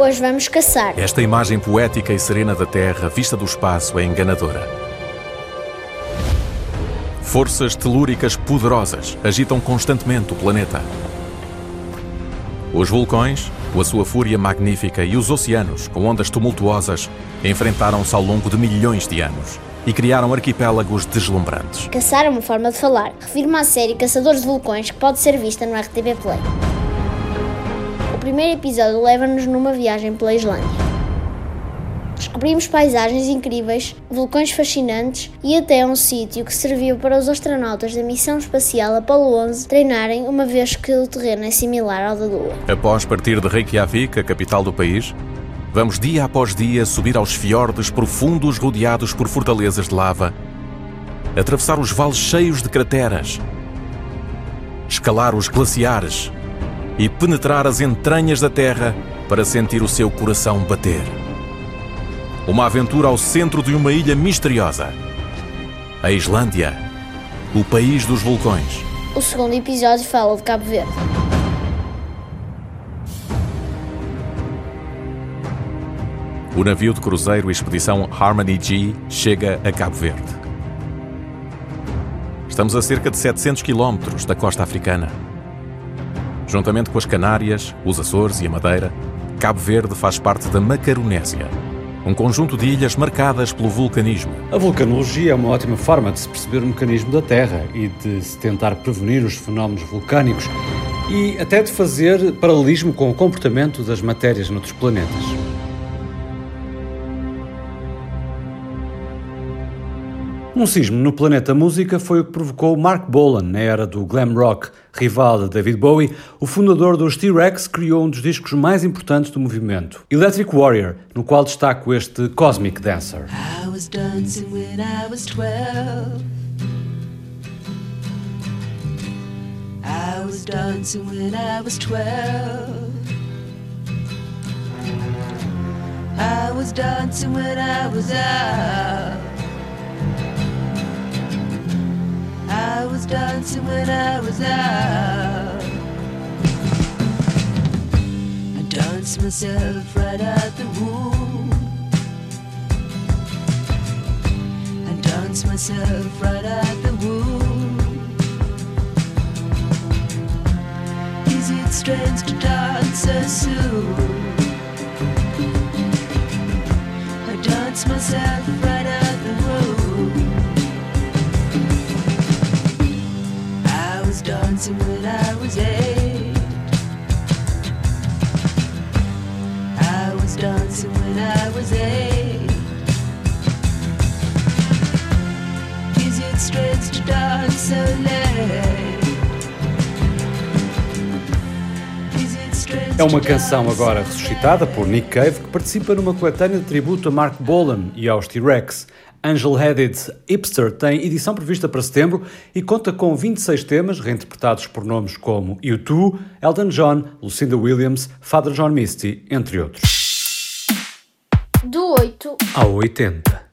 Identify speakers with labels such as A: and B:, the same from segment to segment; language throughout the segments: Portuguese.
A: Hoje vamos caçar.
B: Esta imagem poética e serena da Terra, vista do espaço, é enganadora. Forças telúricas poderosas agitam constantemente o planeta. Os vulcões, com a sua fúria magnífica, e os oceanos, com ondas tumultuosas, enfrentaram-se ao longo de milhões de anos e criaram arquipélagos deslumbrantes.
A: Caçar é uma forma de falar. Refiro-me à série Caçadores de Vulcões, que pode ser vista no RTP Play. Primeiro episódio leva-nos numa viagem pela Islândia. Descobrimos paisagens incríveis, vulcões fascinantes e até um sítio que serviu para os astronautas da missão espacial Apollo 11 treinarem, uma vez que o terreno é similar ao da Lua.
B: Após partir de Reykjavik, a capital do país, vamos dia após dia subir aos fiordes profundos rodeados por fortalezas de lava, atravessar os vales cheios de crateras, escalar os glaciares e penetrar as entranhas da Terra para sentir o seu coração bater. Uma aventura ao centro de uma ilha misteriosa. A Islândia, o país dos vulcões.
A: O segundo episódio fala de Cabo Verde.
B: O navio de cruzeiro Expedição Harmony G chega a Cabo Verde. Estamos a cerca de 700 quilómetros da costa africana. Juntamente com as Canárias, os Açores e a Madeira, Cabo Verde faz parte da Macaronésia, um conjunto de ilhas marcadas pelo vulcanismo.
C: A vulcanologia é uma ótima forma de se perceber o mecanismo da Terra e de se tentar prevenir os fenómenos vulcânicos e até de fazer paralelismo com o comportamento das matérias noutros planetas. Um sismo no planeta música foi o que provocou Mark Bolan na era do glam rock. Rival de David Bowie, o fundador dos T-Rex criou um dos discos mais importantes do movimento, Electric Warrior, no qual destaco este Cosmic Dancer. I was dancing when I was 12. I was dancing when I was 12. I was dancing when I was out. Dancing when I was out. I danced myself right out the womb. I danced myself right out the womb. Is it strange to dance so soon? I danced myself To so late? É uma canção agora ressuscitada por Nick Cave que participa numa coletânea de tributo a Mark Bolan e aos T-Rex. Angel Headed Hipster tem edição prevista para setembro e conta com 26 temas reinterpretados por nomes como U2, Elton John, Lucinda Williams, Father John Misty, entre outros.
A: Do 8
C: ao 80.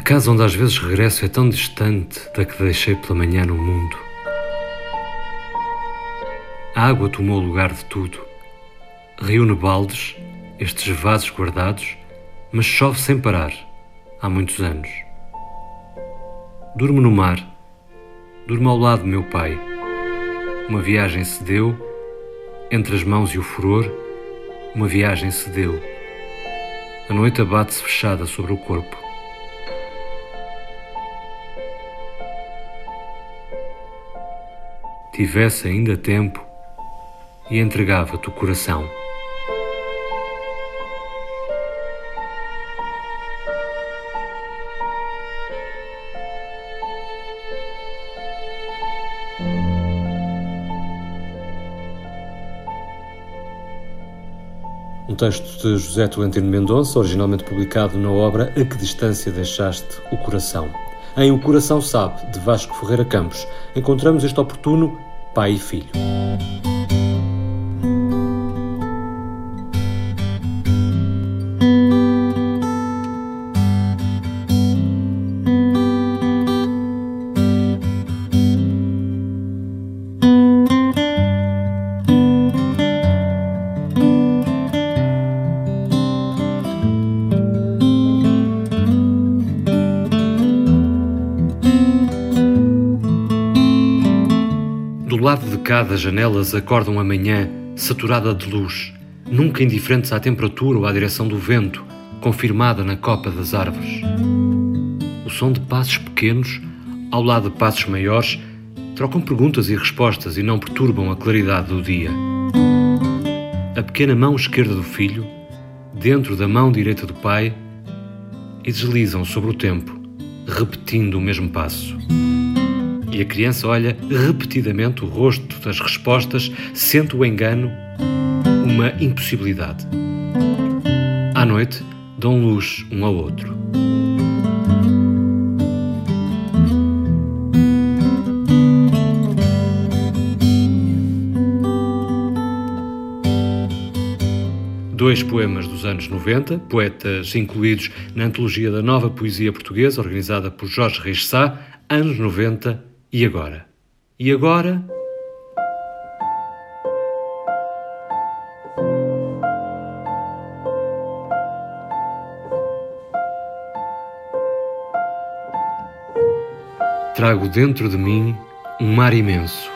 C: Casa onde às vezes regresso é tão distante da que deixei pela manhã no mundo. A água tomou o lugar de tudo. Reúne baldes, estes vasos guardados, mas chove sem parar, há muitos anos. Durmo no mar, durmo ao lado do meu pai. Uma viagem se deu, entre as mãos e o furor, uma viagem se deu. A noite abate-se fechada sobre o corpo. Tivesse ainda tempo e entregava-te o coração. Um texto de José Tolentino Mendonça, originalmente publicado na obra A Que Distância Deixaste o Coração. Em O Coração Sabe, de Vasco Ferreira Campos, encontramos este oportuno pai e filho. Cada janelas acordam a manhã, saturada de luz, nunca indiferentes à temperatura ou à direção do vento, confirmada na copa das árvores. O som de passos pequenos, ao lado de passos maiores, trocam perguntas e respostas e não perturbam a claridade do dia. A pequena mão esquerda do filho, dentro da mão direita do pai, e deslizam sobre o tempo, repetindo o mesmo passo. E a criança olha repetidamente o rosto das respostas, sente o engano, uma impossibilidade. À noite, dão luz um ao outro. Dois poemas dos anos 90, poetas incluídos na antologia da nova poesia portuguesa, organizada por Jorge Reis Sá, anos 90 e agora? E agora? Trago dentro de mim um mar imenso,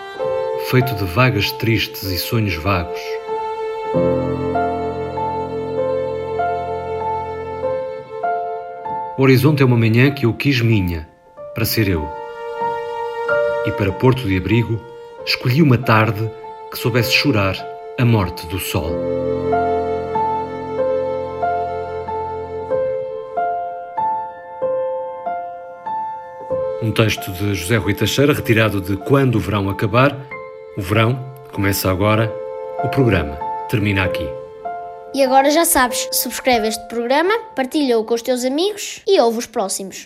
C: feito de vagas tristes e sonhos vagos. O horizonte é uma manhã que eu quis minha, para ser eu e para Porto de Abrigo, escolhi uma tarde que soubesse chorar a morte do sol. Um texto de José Rui Teixeira, retirado de Quando o Verão Acabar. O verão começa agora, o programa termina aqui.
A: E agora já sabes, subscreve este programa, partilha-o com os teus amigos e ouve os próximos.